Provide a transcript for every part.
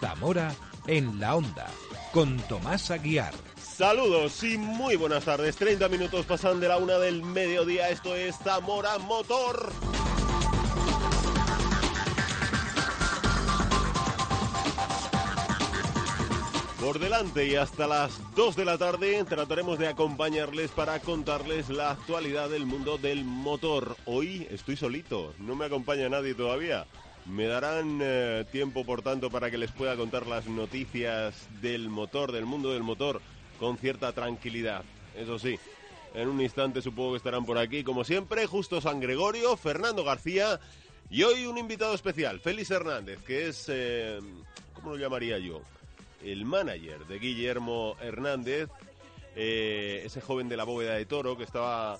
Zamora en la onda con Tomás Aguiar. Saludos y muy buenas tardes. 30 minutos pasan de la una del mediodía. Esto es Zamora Motor. Por delante y hasta las 2 de la tarde trataremos de acompañarles para contarles la actualidad del mundo del motor. Hoy estoy solito, no me acompaña nadie todavía. Me darán eh, tiempo, por tanto, para que les pueda contar las noticias del motor, del mundo del motor, con cierta tranquilidad. Eso sí, en un instante supongo que estarán por aquí, como siempre, Justo San Gregorio, Fernando García y hoy un invitado especial, Félix Hernández, que es, eh, ¿cómo lo llamaría yo? El manager de Guillermo Hernández, eh, ese joven de la bóveda de toro que estaba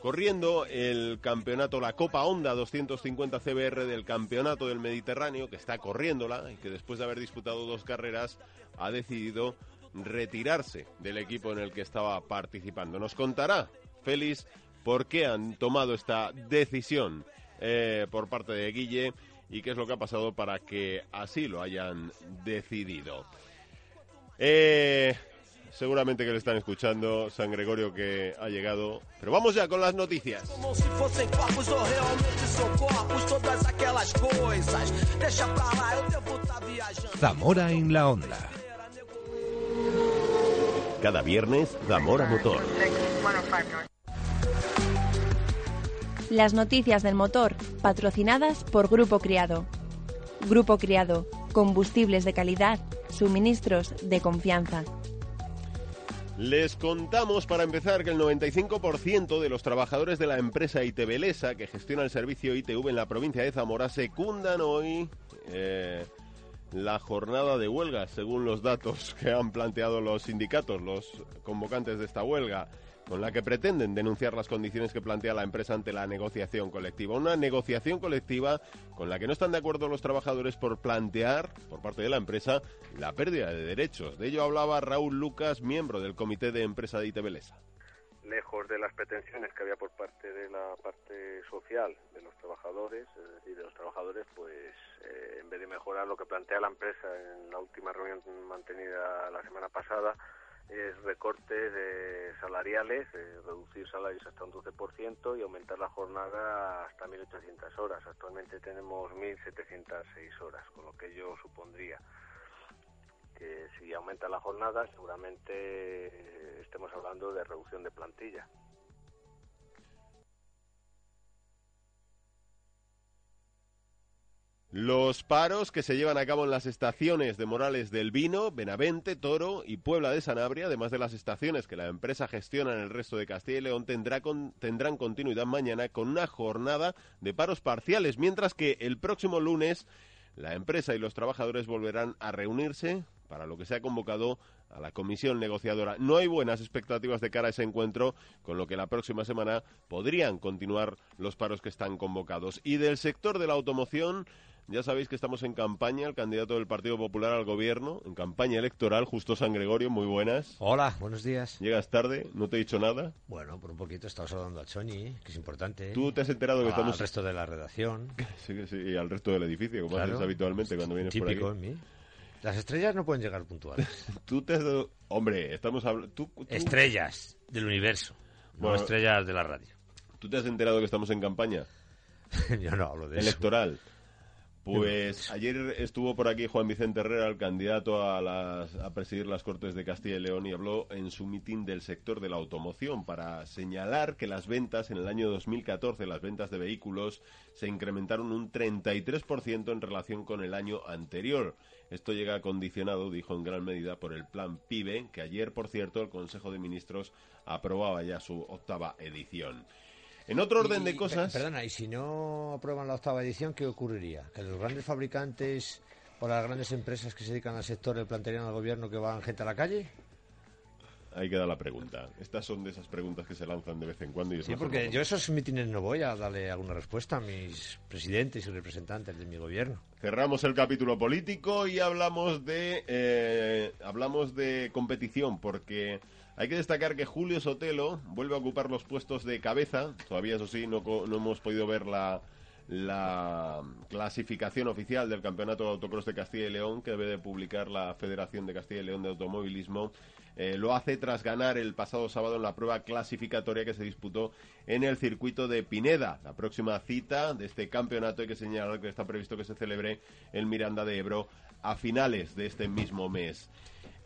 corriendo el campeonato, la Copa Honda 250 CBR del Campeonato del Mediterráneo, que está corriéndola y que después de haber disputado dos carreras ha decidido retirarse del equipo en el que estaba participando. Nos contará Félix por qué han tomado esta decisión eh, por parte de Guille y qué es lo que ha pasado para que así lo hayan decidido. Eh, seguramente que le están escuchando San Gregorio que ha llegado. Pero vamos ya con las noticias. Zamora en la onda. Cada viernes, Zamora Motor. Las noticias del motor, patrocinadas por Grupo Criado. Grupo Criado, combustibles de calidad, suministros de confianza. Les contamos para empezar que el 95% de los trabajadores de la empresa ITBelesa que gestiona el servicio ITV en la provincia de Zamora secundan hoy eh, la jornada de huelga, según los datos que han planteado los sindicatos, los convocantes de esta huelga, con la que pretenden denunciar las condiciones que plantea la empresa ante la negociación colectiva. Una negociación colectiva con la que no están de acuerdo los trabajadores por plantear, por parte de la empresa, la pérdida de derechos. De ello hablaba Raúl Lucas, miembro del comité de empresa de ITBelesa. Lejos de las pretensiones que había por parte de la parte social de los trabajadores, es decir, de los trabajadores, pues eh, en vez de mejorar lo que plantea la empresa en la última reunión mantenida la semana pasada, es recortes eh, salariales, reducir salarios hasta un 12% y aumentar la jornada hasta 1.800 horas. Actualmente tenemos 1.706 horas, con lo que yo supondría que si aumenta la jornada seguramente eh, estemos hablando de reducción de plantilla. Los paros que se llevan a cabo en las estaciones de Morales del Vino, Benavente, Toro y Puebla de Sanabria, además de las estaciones que la empresa gestiona en el resto de Castilla y León, tendrá con- tendrán continuidad mañana con una jornada de paros parciales, mientras que el próximo lunes la empresa y los trabajadores volverán a reunirse para lo que se ha convocado a la comisión negociadora. No hay buenas expectativas de cara a ese encuentro, con lo que la próxima semana podrían continuar los paros que están convocados. Y del sector de la automoción, ya sabéis que estamos en campaña, el candidato del Partido Popular al gobierno, en campaña electoral, Justo San Gregorio, muy buenas. Hola, buenos días. Llegas tarde, no te he dicho nada. Bueno, por un poquito estamos hablando a Choni, que es importante. Tú te has enterado que Al estamos... resto de la redacción. Sí, sí, y al resto del edificio, como Claro. haces habitualmente cuando vienes por aquí. Típico en mí. Las estrellas no pueden llegar puntuales. Tú te has dado... Hombre, estamos hablando... Tú, tú- estrellas del universo, no Bueno. estrellas de la radio. ¿Tú te has enterado que estamos en campaña Yo no hablo de eso. electoral? Pues ayer estuvo por aquí Juan Vicente Herrera, el candidato a, las- a presidir las Cortes de Castilla y León, y habló en su mitin del sector de la automoción para señalar que las ventas en el año 2014, las ventas de vehículos, se incrementaron un 33% en relación con el año anterior. Esto llega condicionado, dijo en gran medida, por el plan PIBE, que ayer, por cierto, el Consejo de Ministros aprobaba ya su octava edición. En otro orden Y- de cosas... per- Perdona, y si no aprueban la octava edición, ¿qué ocurriría? ¿Que los grandes fabricantes o las grandes empresas que se dedican al sector le plantearían al gobierno que van gente a la calle? Ahí queda la pregunta. Estas son de esas preguntas que se lanzan de vez en cuando y Sí, porque yo esos mítines no voy a darle alguna respuesta a mis presidentes y representantes de mi gobierno. Cerramos el capítulo político y hablamos de eh, hablamos de competición porque hay que destacar que Julio Sotelo vuelve a ocupar los puestos de cabeza. Todavía eso sí no, no hemos podido ver la la clasificación oficial del Campeonato de Autocross de Castilla y León que debe de publicar la Federación de Castilla y León de Automovilismo. Eh, lo hace tras ganar el pasado sábado en la prueba clasificatoria que se disputó en el circuito de Pineda. La próxima cita de este campeonato hay que señalar que está previsto que se celebre en Miranda de Ebro a finales de este mismo mes.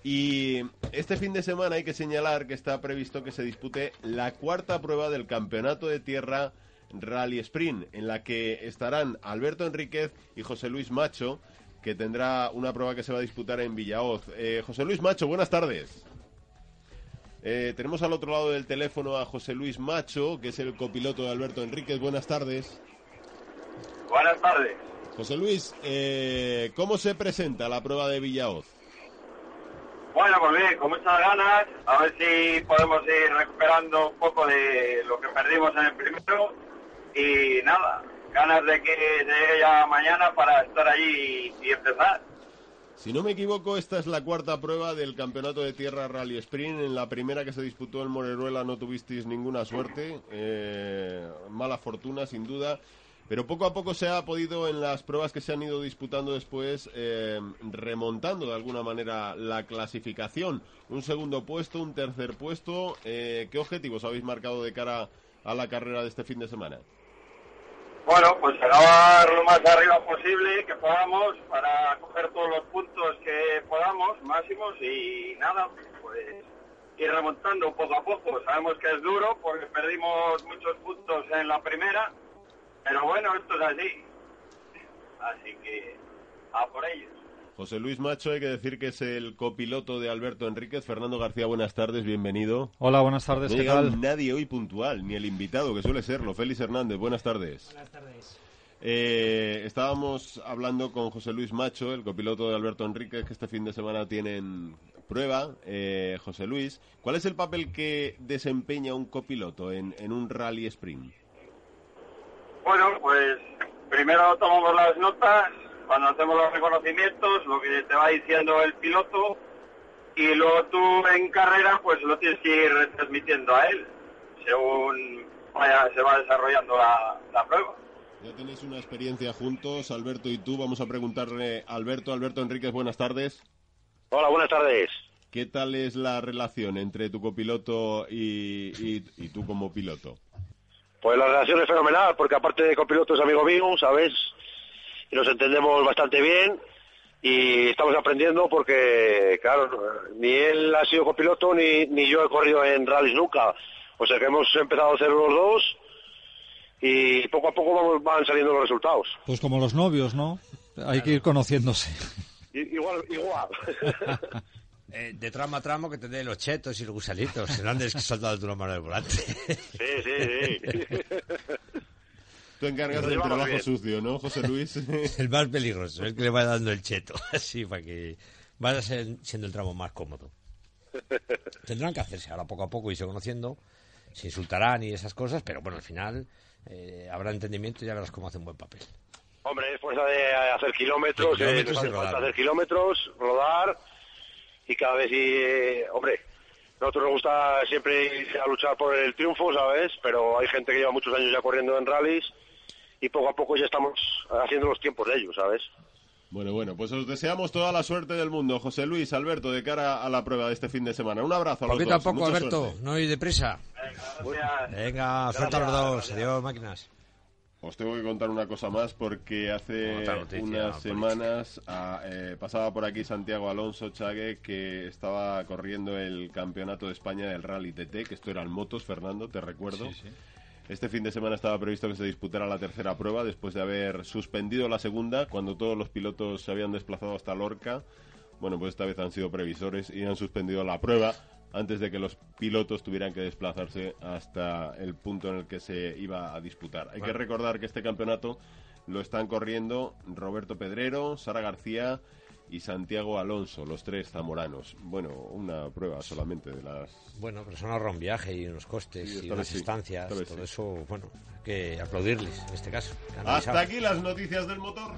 Y este fin de semana hay que señalar que está previsto que se dispute la cuarta prueba del campeonato de tierra Rally Sprint, en la que estarán Alberto Enríquez y José Luis Macho, que tendrá una prueba que se va a disputar en Villaoz. Eh, José Luis Macho, buenas tardes. Eh, tenemos al otro lado del teléfono a José Luis Macho, que es el copiloto de Alberto Enríquez. Buenas tardes. Buenas tardes. José Luis, eh, ¿cómo se presenta la prueba de Villaoz? Bueno, pues bien, con muchas ganas, a ver si podemos ir recuperando un poco de lo que perdimos en el primero y nada, ganas de que llegue ya mañana para estar allí y, y empezar. Si no me equivoco, esta es la cuarta prueba del campeonato de tierra Rally Sprint. En la primera que se disputó en Moreruela no tuvisteis ninguna suerte, eh, mala fortuna sin duda. Pero poco a poco se ha podido en las pruebas que se han ido disputando después eh, remontando de alguna manera la clasificación. Un segundo puesto, un tercer puesto. Eh, ¿Qué objetivos habéis marcado de cara a la carrera de este fin de semana? Bueno, pues acabar lo más arriba posible que podamos para coger todos los puntos que podamos, máximos, y nada, pues ir remontando poco a poco. Sabemos que es duro porque perdimos muchos puntos en la primera, pero bueno, esto es así. Así que a por ellos. José Luis Macho, hay que decir que es el copiloto de Alberto Enríquez. Fernando García, buenas tardes, bienvenido. Hola, buenas tardes, No ¿qué tal? nadie hoy puntual, ni el invitado, que suele serlo. Félix Hernández, buenas tardes. Buenas tardes. estábamos hablando con José Luis Macho, el copiloto de Alberto Enríquez, que este fin de semana tienen prueba. Eh, José Luis, ¿cuál es el papel que desempeña un copiloto en, en un rally sprint? Bueno, pues primero tomamos las notas, cuando hacemos los reconocimientos, lo que te va diciendo el piloto, y luego tú en carrera, pues lo tienes que ir retransmitiendo a él, según vaya, se va desarrollando la, la prueba. Ya tenéis una experiencia juntos, Alberto y tú. Vamos a preguntarle a Alberto. Alberto Enríquez, buenas tardes. Hola, buenas tardes. ¿Qué tal es la relación entre tu copiloto y, y- y tú como piloto? Pues la relación es fenomenal, porque aparte de copiloto es amigo mío, ¿sabes? Y nos entendemos bastante bien y estamos aprendiendo porque, claro, ni él ha sido copiloto ni, ni yo he corrido en rallies nunca. O sea que hemos empezado a hacer los dos y poco a poco vamos, van saliendo los resultados. Pues como los novios, ¿no? Hay que ir conociéndose. Igual, igual. Eh, de tramo a tramo que te dé los chetos y los gusanitos. No andes soltando tu mano del volante. sí, sí, sí. Tú encargas del trabajo bien. sucio, ¿no, José Luis? el más peligroso, el que le va dando el cheto. Así, para que vaya ser- siendo el tramo más cómodo. Tendrán que hacerse ahora poco a poco, irse conociendo. Se insultarán y esas cosas, pero bueno, al final eh, habrá entendimiento y ya verás cómo hace un buen papel. Hombre, es fuerza de hacer kilómetros, De kilómetros eh, rodar. hacer kilómetros, rodar y cada vez, y, hombre, nosotros nos gusta siempre ir a luchar por el triunfo, ¿sabes? Pero hay gente que lleva muchos años ya corriendo en rallies y poco a poco ya estamos haciendo los tiempos de ellos, ¿sabes? Bueno, bueno, pues os deseamos toda la suerte del mundo, José Luis, Alberto, de cara a la prueba de este fin de semana. Un abrazo a los Poquito a dos, poco, mucha Alberto, suerte. no ir deprisa. Gracias. Venga, suelta a los dos. Adiós, máquinas. Os tengo que contar una cosa más porque hace noticia unas semanas ah, eh, pasaba por aquí Santiago Alonso Chague que estaba corriendo el campeonato de España del Rally TT, que esto eran motos, Fernando, te recuerdo. Sí, sí. Este fin de semana estaba previsto que se disputara la tercera prueba después de haber suspendido la segunda cuando todos los pilotos se habían desplazado hasta Lorca. Bueno, pues esta vez han sido previsores y han suspendido la prueba antes de que los pilotos tuvieran que desplazarse hasta el punto en el que se iba a disputar. Hay que recordar que este campeonato lo están corriendo Roberto Pedrero, Sara García y Santiago Alonso, los tres zamoranos. Bueno, una prueba solamente de las Bueno, pero son ahorra un viaje y unos costes Sí, y unas sí, estancias, todo sí. eso, bueno, hay que aplaudirles en este caso. Hasta aquí las noticias del motor.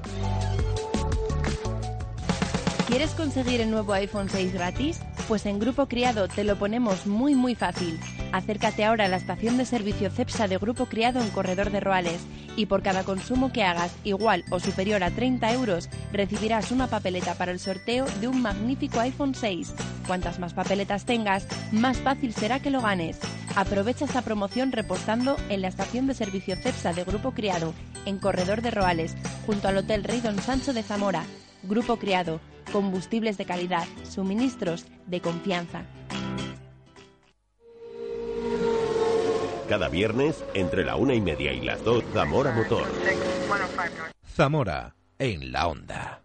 ¿Quieres conseguir el nuevo iPhone 6 gratis? Pues en Grupo Criado te lo ponemos muy muy fácil. Acércate ahora a la estación de servicio CEPSA de Grupo Criado en Corredor de Roales y por cada consumo que hagas igual o superior a 30 euros recibirás una papeleta para el sorteo de un magnífico iPhone 6. Cuantas más papeletas tengas, más fácil será que lo ganes. Aprovecha esta promoción repostando en la estación de servicio CEPSA de Grupo Criado en Corredor de Roales junto al Hotel Rey Don Sancho de Zamora. Grupo Criado, combustibles de calidad, suministros de confianza. Cada viernes, entre la una y media y las dos, Zamora Motor. Zamora, en la onda.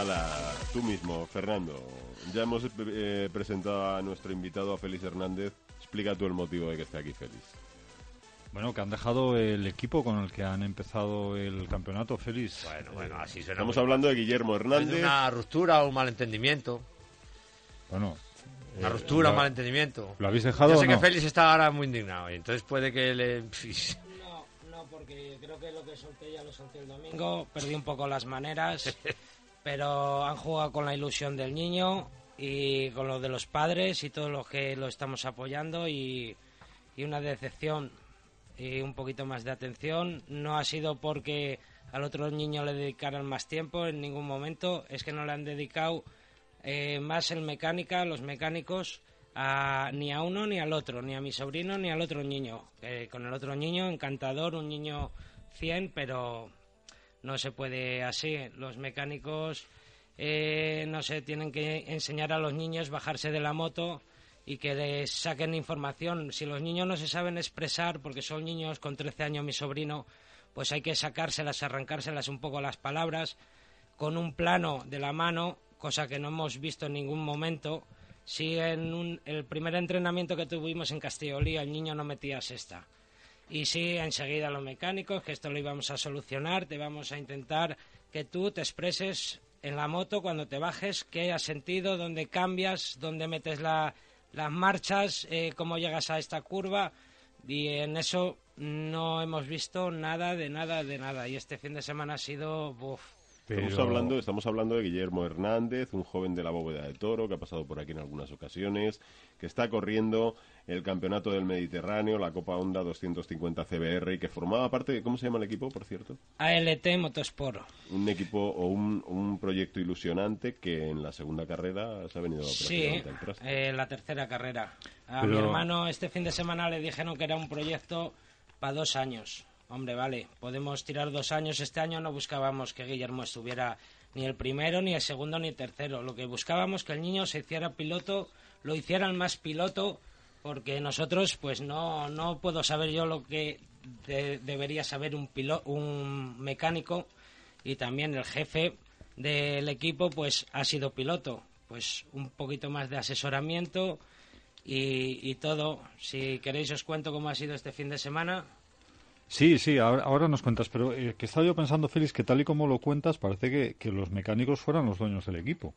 Ala, tú mismo, Fernando. Ya hemos eh, presentado a nuestro invitado, a Félix Hernández. Explica tú el motivo de que esté aquí, Félix. Bueno, que han dejado el equipo con el que han empezado el campeonato, Félix. Bueno, bueno, así suena. Estamos muy- hablando de Guillermo de Hernández. una ruptura o un malentendimiento. Bueno, Una eh, ruptura o lo- un malentendimiento. ¿Lo habéis dejado Yo o sé que no? Félix está ahora muy indignado y entonces puede que le... No, no, porque creo que lo que solté ya lo solté el domingo. Perdí un poco las maneras, pero han jugado con la ilusión del niño y con lo de los padres y todos los que lo estamos apoyando y, una decepción y un poquito más de atención. No ha sido porque al otro niño le dedicaran más tiempo en ningún momento, es que no le han dedicado eh, más en mecánica, los mecánicos, a- ni a uno ni al otro, ni a mi sobrino ni al otro niño. Con el otro niño, encantador, un niño 100, pero no se puede así. Los mecánicos, eh, no sé, tienen que enseñar a los niños bajarse de la moto y que les saquen información. Si los niños no se saben expresar, porque son niños con 13 años, mi sobrino, pues hay que sacárselas, arrancárselas un poco las palabras con un plano de la mano, cosa que no hemos visto en ningún momento. Si en un- el primer entrenamiento que tuvimos en Castellolí el niño no metía sexta. Y sí, enseguida los mecánicos, que esto lo íbamos a solucionar, te vamos a intentar que tú te expreses en la moto cuando te bajes, qué has sentido, dónde cambias, dónde metes la- las marchas, eh, cómo llegas a esta curva. Y en eso no hemos visto nada de nada de nada. Y este fin de semana ha sido... Uf, Estamos, hablando, estamos hablando de Guillermo Hernández, un joven de la bóveda de Toro que ha pasado por aquí en algunas ocasiones, que está corriendo el Campeonato del Mediterráneo, la Copa Honda 250 CBR y que formaba parte de, ¿cómo se llama el equipo, por cierto? ALT Motosport. Un equipo o un, un proyecto ilusionante que en la segunda carrera se ha venido Sí, eh, la tercera carrera. A Pero- mi hermano este fin de semana le dijeron que era un proyecto para dos años. Hombre, vale, podemos tirar dos años. Este año no buscábamos que Guillermo estuviera ni el primero, ni el segundo, ni el tercero. Lo que buscábamos que el niño se hiciera piloto, lo hicieran más piloto, porque nosotros, pues no, no puedo saber yo lo que de- debería saber un, pilo- un mecánico y también el jefe del equipo, pues ha sido piloto. Pues un poquito más de asesoramiento y, y todo. Si queréis os cuento cómo ha sido este fin de semana. Sí, sí, ahora, ahora nos cuentas, pero eh, que estaba yo pensando, Félix, que tal y como lo cuentas, parece que, que los mecánicos fueran los dueños del equipo.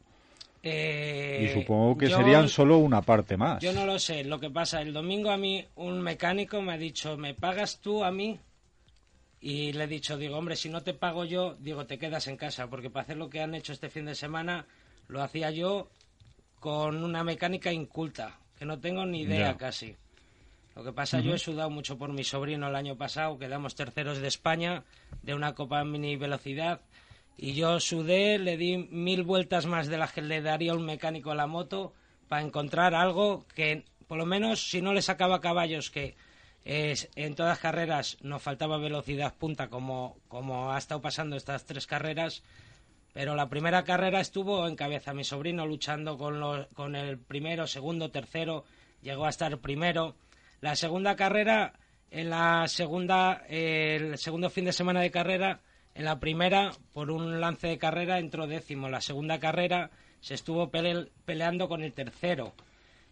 Eh, y supongo que yo- serían solo una parte más. Yo no lo sé. Lo que pasa, el domingo a mí un mecánico me ha dicho, ¿me pagas tú a mí? Y le he dicho, digo, hombre, si no te pago yo, digo, te quedas en casa, porque para hacer lo que han hecho este fin de semana, lo hacía yo con una mecánica inculta, que no tengo ni idea Ya. casi. Lo que pasa, yo he sudado mucho por mi sobrino el año pasado, quedamos terceros de España de una copa mini velocidad. Y yo sudé, le di mil vueltas más de las que le daría un mecánico a la moto para encontrar algo que, por lo menos, si no le sacaba caballos, que en todas carreras nos faltaba velocidad punta, como, como ha estado pasando estas tres carreras, pero la primera carrera estuvo en cabeza mi sobrino luchando con, los, con el primero, segundo, tercero, llegó a estar primero. La segunda carrera, en la segunda, el segundo fin de semana de carrera, en la primera, por un lance de carrera, entró décimo. La segunda carrera se estuvo pele- peleando con el tercero.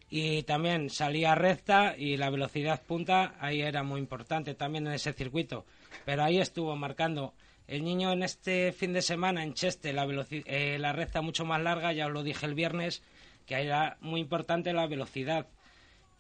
Y también salía recta y la velocidad punta ahí era muy importante también en ese circuito. Pero ahí estuvo marcando. El niño en este fin de semana en Cheste, la, eh, la recta mucho más larga, ya os lo dije el viernes, que era muy importante la velocidad.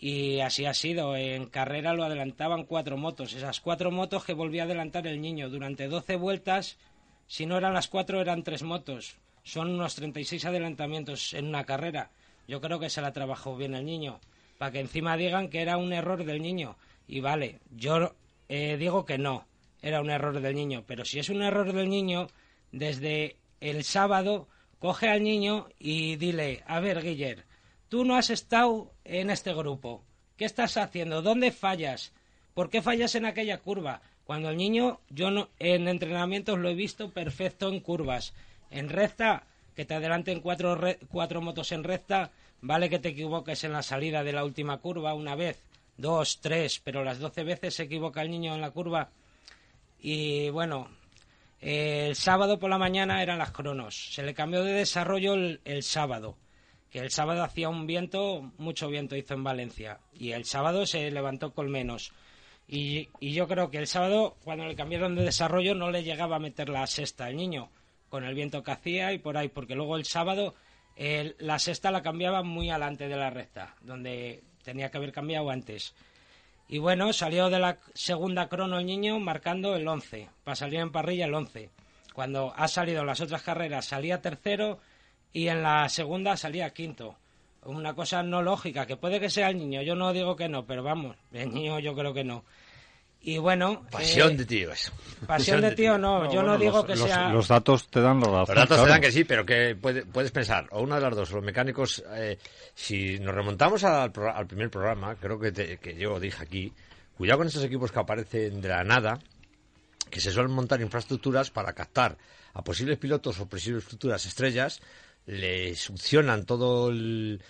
Y así ha sido. En carrera lo adelantaban cuatro motos. Esas cuatro motos que volvía a adelantar el niño. Durante 12 vueltas, si no eran las cuatro, eran tres motos. Son unos 36 adelantamientos en una carrera. Yo creo que se la trabajó bien el niño. Para que encima digan que era un error del niño. Y vale, yo eh, digo que no. Era un error del niño. Pero si es un error del niño, desde el sábado, coge al niño y dile, a ver, Guiller, tú no has estado en este grupo. ¿Qué estás haciendo? ¿Dónde fallas? ¿Por qué fallas en aquella curva? Cuando el niño, yo no, en entrenamientos lo he visto perfecto en curvas. En recta, que te adelanten cuatro, cuatro motos en recta, vale que te equivoques en la salida de la última curva una vez, dos, tres, pero las doce veces se equivoca el niño en la curva. Y bueno, el sábado por la mañana eran las cronos. Se le cambió de desarrollo el sábado. Que el sábado hacía un viento, mucho viento hizo en Valencia. Y el sábado se levantó con menos. Y, y yo creo que el sábado, cuando le cambiaron de desarrollo, no le llegaba a meter la sexta al niño. Con el viento que hacía y por ahí. Porque luego el sábado la sexta la cambiaba muy adelante de la recta. Donde tenía que haber cambiado antes. Y bueno, salió de la segunda crono el niño marcando el 11, para salir en parrilla el 11. Cuando ha salido las otras carreras salía tercero y en la segunda salía quinto. Una cosa no lógica, que puede que sea el niño, yo no digo que no, pero vamos, el niño yo creo que no. Y bueno... Pasión eh, de tío eso. Pasión de tío no, yo no digo los- que los- sea... Los datos te dan la razón. Los datos claro. te dan que sí, pero que puede- puedes pensar, o una de las dos, los mecánicos, eh, si nos remontamos al, pro- al primer programa, creo que, te- que yo dije aquí, cuidado con estos equipos que aparecen de la nada, que se suelen montar infraestructuras para captar a posibles pilotos o posibles futuras estrellas, le succionan todo el-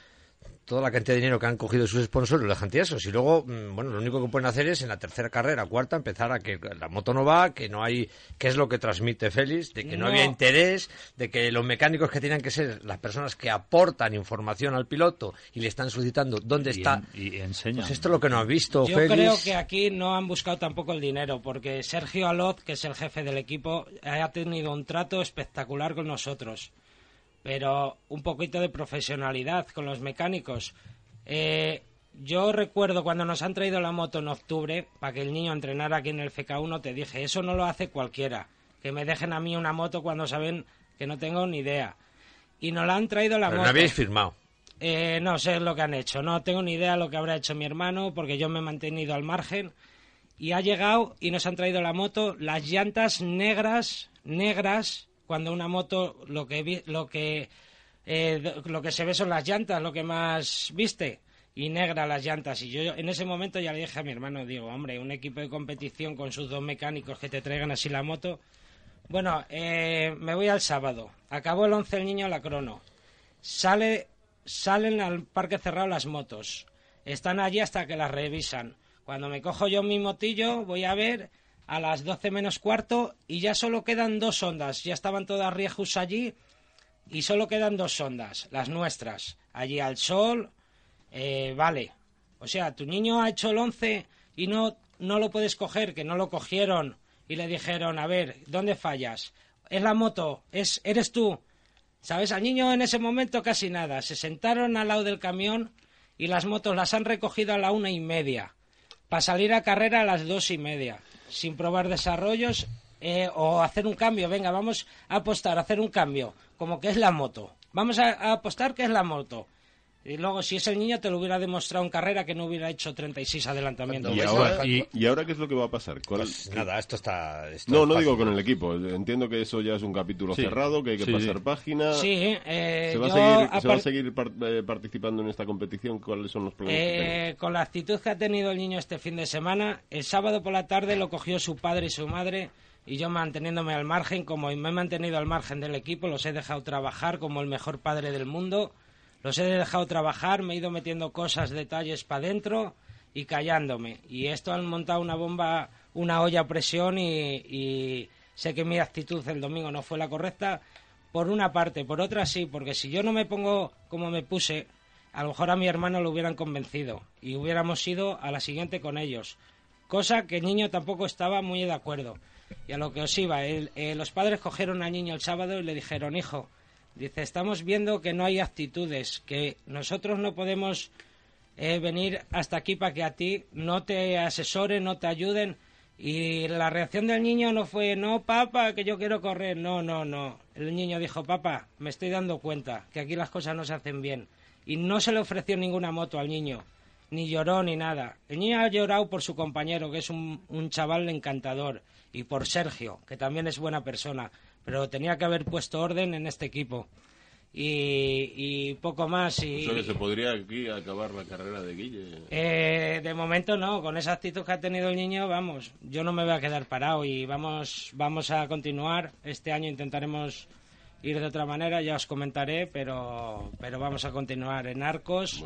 toda la cantidad de dinero que han cogido sus sponsors, lo dejan tiesos. Y luego, mm, bueno, lo único que pueden hacer es en la tercera carrera, cuarta, empezar a que la moto no va, que no hay, que es lo que transmite Félix, de que no, No. había interés, de que los mecánicos que tenían que ser las personas que aportan información al piloto y le están solicitando dónde Y está. en- y enseñan. Pues esto es lo que no has visto, Yo Félix. creo que aquí no han buscado tampoco el dinero, porque Sergio Alot, que es el jefe del equipo, ha tenido un trato espectacular con nosotros. Pero un poquito de profesionalidad con los mecánicos. Eh, yo recuerdo cuando nos han traído la moto en octubre, para que el niño entrenara aquí en el FK1, te dije, eso no lo hace cualquiera. Que me dejen a mí una moto cuando saben que no tengo ni idea. Y nos la han traído la Pero no moto. habéis firmado. Eh, no sé lo que han hecho. No tengo ni idea lo que habrá hecho mi hermano, porque yo me he mantenido al margen. Y ha llegado y nos han traído la moto, las llantas negras, negras, cuando una moto lo que lo que eh, lo que se ve son las llantas, lo que más viste y negra las llantas. Y yo en ese momento ya le dije a mi hermano, digo, hombre, un equipo de competición con sus dos mecánicos que te traigan así la moto. Bueno, eh, me voy al sábado. Acabó el 11 el niño la crono. Sale, salen al parque cerrado las motos. Están allí hasta que las revisan. Cuando me cojo yo mi motillo, voy a ver a las 12 menos cuarto y ya solo quedan dos ondas. Ya estaban todas riejus allí y solo quedan dos ondas, las nuestras. Allí al sol, eh, vale. O sea, tu niño ha hecho el 11 y no, no lo puedes coger, que no lo cogieron y le dijeron, a ver, ¿dónde fallas? Es la moto, es, eres tú. ¿Sabes? Al niño en ese momento casi nada. Se sentaron al lado del camión y las motos las han recogido a la una y media. Para salir a carrera a las dos y media. Sin probar desarrollos eh, o hacer un cambio. Venga, vamos a apostar, a hacer un cambio. Como que es la moto. Vamos a, a apostar que es la moto. Y luego, si es el niño, te lo hubiera demostrado en carrera que no hubiera hecho 36 adelantamientos. ¿Y ahora, y, y ahora qué es lo que va a pasar? ¿Cuál- Pues nada, esto está... esto No, es no fácil. digo con el equipo. Entiendo que eso ya es un capítulo Sí. cerrado, que hay que Sí, pasar sí. página. Sí, eh, ¿Se va, yo, a seguir, a se va a seguir par- eh, participando en esta competición? ¿Cuáles son los problemas que? Eh, con la actitud que ha tenido el niño este fin de semana, el sábado por la tarde lo cogió su padre y su madre y yo manteniéndome al margen, como me he mantenido al margen del equipo, los he dejado trabajar como el mejor padre del mundo, los he dejado trabajar, me he ido metiendo cosas, detalles para adentro y callándome. Y esto han montado una bomba, una olla a presión y, sé que mi actitud el domingo no fue la correcta, por una parte, por otra sí, porque si yo no me pongo como me puse, a lo mejor a mi hermano lo hubieran convencido y hubiéramos ido a la siguiente con ellos. Cosa que el niño tampoco estaba muy de acuerdo. Y a lo que os iba, eh, los padres cogieron al niño el sábado y le dijeron, hijo, dice, estamos viendo que no hay actitudes, que nosotros no podemos eh, venir hasta aquí para que a ti no te asesoren, no te ayuden. Y la reacción del niño no fue, no, papá, que yo quiero correr. No, no, no. El niño dijo, papá, me estoy dando cuenta que aquí las cosas no se hacen bien. Y no se le ofreció ninguna moto al niño, ni lloró ni nada. El niño ha llorado por su compañero, que es un, un chaval encantador, y por Sergio, que también es buena persona. Pero tenía que haber puesto orden en este equipo. Y, y poco más. Y, se podría aquí acabar la carrera de Guille. eh, de momento no, con esa actitud que ha tenido el niño, vamos, yo no me voy a quedar parado y vamos, vamos a continuar. Este año intentaremos ir de otra manera, ya os comentaré, pero, pero vamos a continuar en Arcos.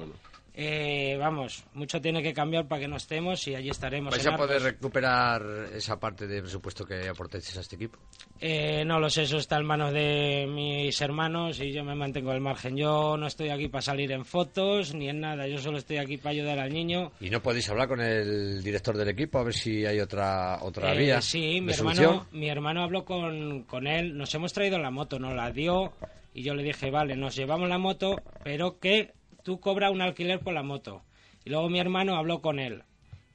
Eh, vamos, mucho tiene que cambiar para que no estemos y allí estaremos. ¿Vais a poder recuperar esa parte de presupuesto que aportéis a este equipo? Eh, no lo sé, eso está en manos de mis hermanos y yo me mantengo al margen. Yo no estoy aquí para salir en fotos ni en nada, yo solo estoy aquí para ayudar al niño. ¿Y no podéis hablar con el director del equipo a ver si hay otra otra Eh, vía Sí, mi hermano, mi hermano habló con, con él, nos hemos traído la moto, nos la dio y yo le dije, vale, nos llevamos la moto, pero que tú cobras un alquiler por la moto. Y luego mi hermano habló con él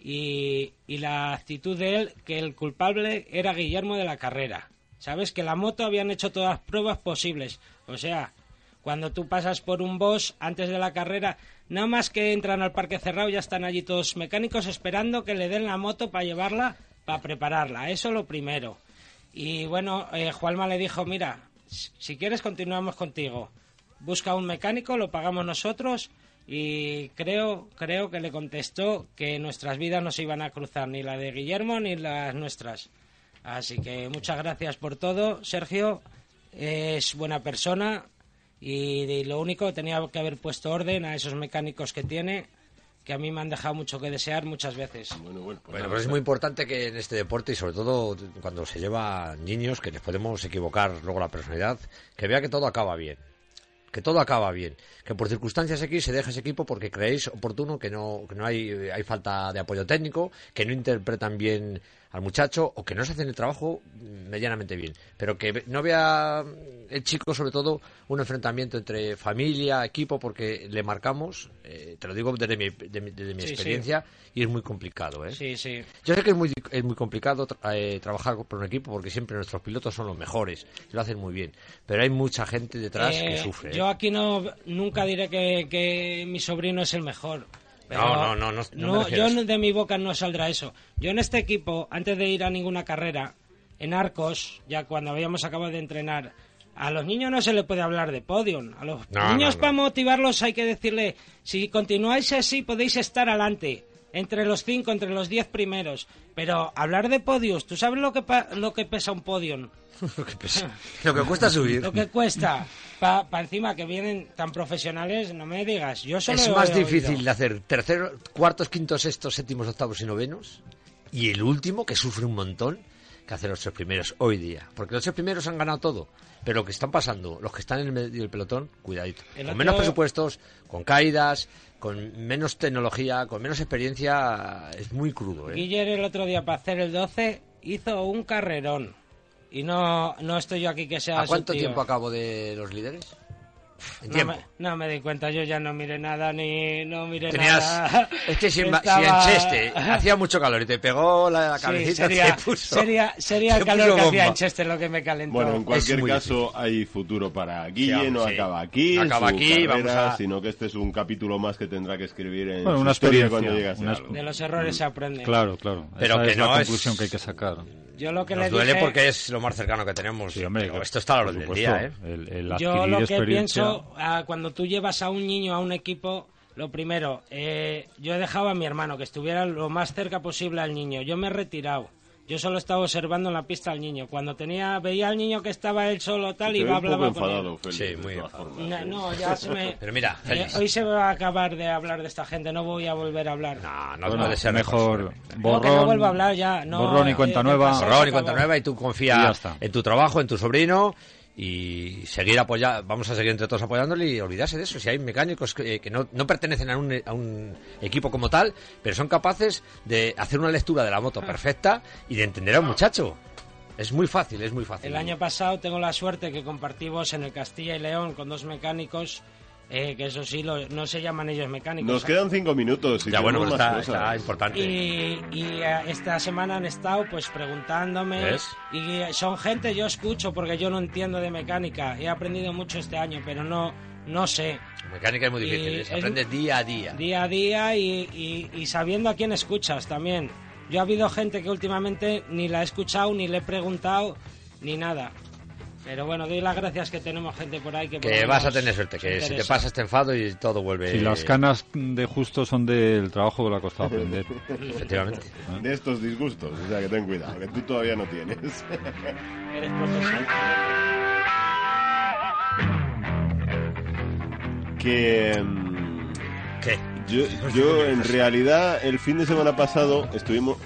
y, la actitud de él, que el culpable era Guillermo de la carrera. Sabes que la moto habían hecho todas las pruebas posibles. O sea, cuando tú pasas por un boss antes de la carrera, nada más que entran al parque cerrado, ya están allí todos mecánicos esperando que le den la moto para llevarla, para prepararla. Eso lo primero. Y bueno, eh, Juanma le dijo, mira, si quieres continuamos contigo. Busca un mecánico, lo pagamos nosotros y creo, creo que le contestó que nuestras vidas no se iban a cruzar, ni la de Guillermo ni las nuestras. Así que muchas gracias por todo, Sergio. Es buena persona y, y lo único tenía que haber puesto orden a esos mecánicos que tiene, que a mí me han dejado mucho que desear muchas veces. Bueno, bueno, Bueno, pero es muy importante que en este deporte y sobre todo cuando se lleva niños que les podemos equivocar luego la personalidad, que vea que todo acaba bien. Que todo acaba bien. Que por circunstancias X se deja ese equipo porque creéis oportuno que no, que no hay, hay falta de apoyo técnico, que no interpretan bien al muchacho o que no se hacen el trabajo medianamente bien. Pero que no vea el chico, sobre todo, un enfrentamiento entre familia, equipo, porque le marcamos, eh, te lo digo desde mi, de mi- desde mi Sí, sí. experiencia, y es muy complicado. ¿eh? Sí, sí. Yo sé que es muy, es muy complicado tra- eh, trabajar por un equipo porque siempre nuestros pilotos son los mejores y lo hacen muy bien. Pero hay mucha gente detrás que Eh, sufre. ¿eh? Yo aquí no nunca diré que, que mi sobrino es el mejor. Pero No, no, no, no, yo de mi boca no saldrá eso. Yo en este equipo, antes de ir a ninguna carrera, en Arcos, ya cuando habíamos acabado de entrenar, a los niños no se les puede hablar de podium. A los niños para motivarlos hay que decirle, si continuáis así podéis estar adelante. Entre los cinco, entre los diez primeros. Pero hablar de podios, ¿tú sabes lo que, pa- lo que pesa un podium? lo, que pesa- lo que cuesta subir. Lo que cuesta. Para encima que vienen tan profesionales, no me digas. Yo solo Es más difícil de hacer terceros, cuartos, quintos, sextos, séptimos, octavos y novenos. Y el último, que sufre un montón, que hacer los tres primeros hoy día. Porque los tres primeros han ganado todo. Pero lo que están pasando, los que están en el medio del pelotón, cuidadito. El con otro- menos presupuestos, con caídas, con menos tecnología, con menos experiencia, es muy crudo. ¿eh? Guiller el otro día para hacer el 12 hizo un carrerón. Y no, no estoy yo aquí que sea ¿A cuánto su tío. tiempo acabo de los líderes? En No tiempo. me, no me di cuenta, yo ya no miré nada ni no miré Tenías, nada. es que si, en- si Estaba- en Cheste hacía mucho calor y te pegó la, la Sí, cabecita, sería, te puso, sería, sería te el calor que hacía en Chester lo que me calentó. Bueno, en cualquier caso hay futuro para Guille, hombre, no sí. acaba aquí, en Acaba aquí, carrera, vamos a- sino que este es un capítulo más que tendrá que escribir en Bueno, una historia cuando llegue a ser una. De los errores se aprende. Claro, claro. Pero Esa que es no la es- conclusión que hay que sacar. Yo lo que Nos le duele dije, porque es lo más cercano que tenemos. Sí, hombre, pero esto está a la orden del día, ¿eh? El, el yo adquirir lo que experiencia- pienso, ah, cuando tú llevas a un niño a un equipo, lo primero, eh, yo he dejado a mi hermano que estuviera lo más cerca posible al niño. Yo me he retirado. Yo solo estaba observando en la pista al niño. Cuando tenía veía al niño que estaba él solo tal y poco hablaba con él. enfadado, Sí, muy No, no, ya se me... Pero mira, Eh, hoy se va a acabar de hablar de esta gente, no voy a volver a hablar. No, no Bueno, puede ser mejor. No, borrón, que no vuelvo a hablar ya. No, borrón y eh, cuenta nueva. Borrón y cuenta nueva y tú Y ya confía está. en tu trabajo, en tu sobrino y seguir apoyando, vamos a seguir entre todos apoyándole y olvidarse de eso. Si hay mecánicos que, que no, no pertenecen a un, a un equipo como tal, pero son capaces de hacer una lectura de la moto perfecta y de entender a un muchacho. Es muy fácil, es muy fácil. El año pasado tengo la suerte que compartimos en el Castilla y León con dos mecánicos, eh, que eso sí, lo- no se llaman ellos mecánicos. Nos quedan cinco minutos. y ya bueno, más está, está importante. Y, y, eh, esta semana han estado pues preguntándome ¿Ves? y eh, son gente yo escucho porque yo no entiendo de mecánica he aprendido mucho este año pero no no sé Mecánica es muy difícil, es- se aprende día a día. día a día y, y- y sabiendo a quién escuchas también yo ha habido gente que últimamente ni la he escuchado ni le he preguntado ni nada pero bueno doy las gracias que tenemos gente por ahí que Que vas a tener suerte, que si te interesa. pasa este enfado y todo vuelve. Si las canas de justo son del trabajo que le ha costado aprender. Efectivamente. De estos disgustos, o sea que ten cuidado, que tú todavía no tienes. Eres profesional. que mm, ¿Qué? yo, yo en realidad el fin de semana pasado estuvimos,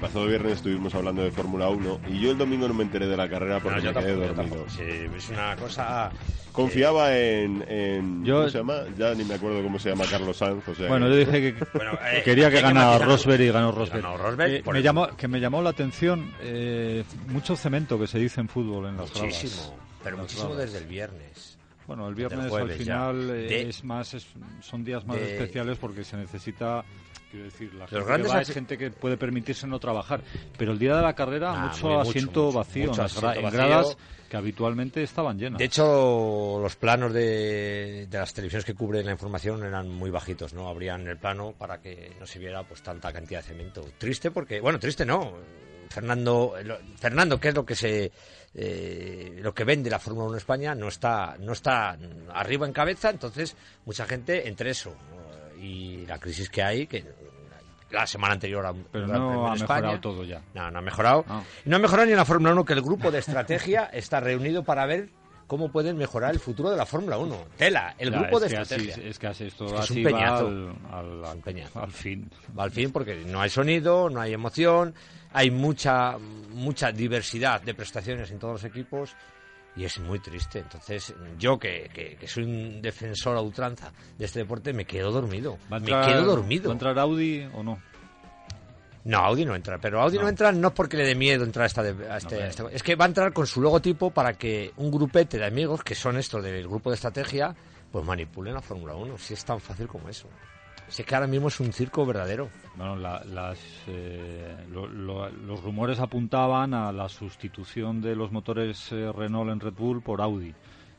pasado viernes estuvimos hablando de Fórmula 1 y yo el domingo no me enteré de la carrera No, porque yo me quedé tampoco, dormido. Sí, es una cosa. Confiaba en, en Yo- ¿cómo se llama? Ya ni me acuerdo cómo se llama Carlos Sanz, o sea Bueno, que- yo dije que Bueno, eh, quería que ganara. Rosberg y ganó Rosberg. Ganó Rosberg, Eh, me llamó, que me llamó la atención eh, mucho cemento que se dice en fútbol en las. Muchísimo, pero Las muchísimo desde el viernes. Bueno, el viernes jueves al final eh, De- es más, es- son días más de- especiales porque se necesita, quiero decir, la gente, grandes que va es gente que puede permitirse no trabajar. Pero el día de la carrera, Nah, mucho muy asiento mucho, vacío mucho en, gra- vacío. gradas que habitualmente estaban llenas. De hecho, los planos de, de las televisiones que cubren la información eran muy bajitos, ¿no? Abrían el plano para que no se viera pues tanta cantidad de cemento. Triste porque, bueno, triste no. Fernando, lo- Fernando, que es lo que se, eh, lo que vende la Fórmula 1 en España, no está, no está arriba en cabeza, entonces mucha gente entre eso eh, y la crisis que hay, que la semana anterior a Pero no ha España, mejorado todo ya. no, no ha mejorado. Ah. No ha mejorado ni en la Fórmula 1, que el grupo de estrategia está reunido para ver cómo pueden mejorar el futuro de la Fórmula 1. Tela, el Ya, grupo es de que así- estrategia. es que así esto Es que es un así va peñazo. al, peñazo. al fin. Va al fin porque no hay sonido, no hay emoción, hay mucha, mucha diversidad de prestaciones en todos los equipos y es muy triste. Entonces, yo que, que- que soy un defensor a ultranza de este deporte, me quedo dormido. ¿Va a me quedo ¿Va dormido. a entrar Audi o no? No, Audi no entra, pero Audi no, No. entra no porque le dé miedo entrar a, esta de- a este, No, a este- Es que va a entrar con su logotipo para que un grupete de amigos, que son estos del grupo de estrategia, pues manipulen la Fórmula 1. Si es tan fácil como eso. Si es que ahora mismo es un circo verdadero. Bueno, la- las, eh, lo- lo- los rumores apuntaban a la sustitución de los motores eh, Renault en Red Bull por Audi.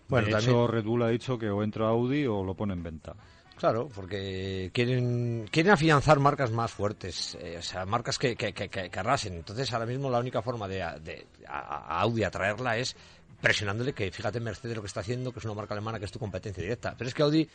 Bueno, de también- hecho, Red Bull ha dicho que o entra Audi o lo pone en venta. Claro, porque quieren, quieren afianzar marcas más fuertes, eh, o sea, marcas que, que, que, que- que arrasen. Entonces, ahora mismo la única forma de, de- a, a Audi atraerla es presionándole que fíjate Mercedes lo que está haciendo, que es una marca alemana que es tu competencia directa. Pero es que Audi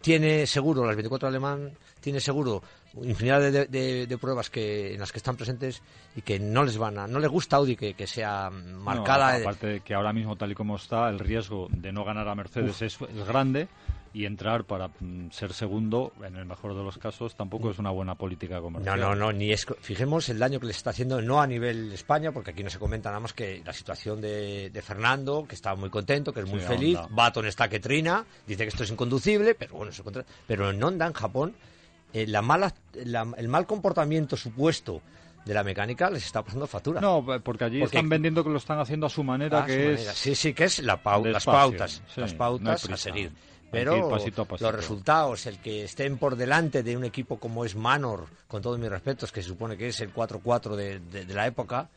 tiene seguro las 24 alemán, tiene seguro infinidad de, de- de pruebas que en las que están presentes y que no les van a, no les gusta Audi que, que sea marcada. No, aparte de que ahora mismo, tal y como está, el riesgo de no ganar a Mercedes es, es grande y entrar para mm, ser segundo, en el mejor de los casos, tampoco es una buena política No, comercial. no, no, ni es. Fijemos el daño que le está haciendo, no a nivel España, porque aquí no se comenta nada más que la situación de, de Fernando, que está muy contento, que es muy Sí, feliz. Baton está que trina, dice que esto es inconducible, pero bueno, se contra- pero en Honda, en Japón, eh, la mala, la- el mal comportamiento supuesto de la mecánica les está pasando factura. No, porque allí Porque- están vendiendo que lo están haciendo a su manera, que su es... manera. Sí, sí, que es la pau- las pautas, sí, las no pautas a seguir. Pero pasito pasito. los resultados, el que estén por delante de un equipo como es Manor, con todos mis respetos, que se supone que es el 4-4 de, de- de la época,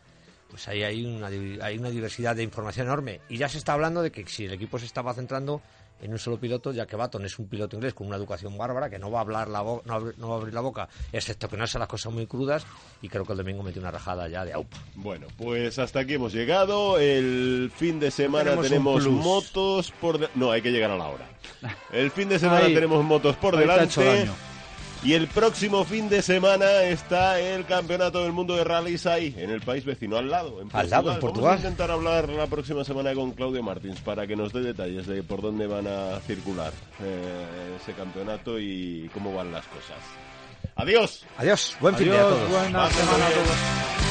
pues ahí hay una, hay una diversidad de información enorme. Y ya se está hablando de que si el equipo se estaba centrando en un solo piloto, ya que Baton es un piloto inglés con una educación bárbara, que no va a hablar la bo- no, va a abrir la boca, excepto que no sean las cosas muy crudas, y creo que el domingo metió una rajada ya de aupa. Bueno, pues hasta aquí hemos llegado. El fin de semana Tenemos motos por... de- No, hay que llegar a la hora. El fin de semana Ahí. tenemos motos por Ahí te ha hecho delante. Y el próximo fin de semana está el Campeonato del Mundo de Rallys ahí, en el país vecino, al lado, en Portugal. Al lado, en Portugal. Vamos a intentar hablar la próxima semana con Claudio Martins para que nos dé detalles de por dónde van a circular eh, ese campeonato y cómo van las cosas. Adiós. Adiós, buen fin de a Adiós, todos. buena semana a todos.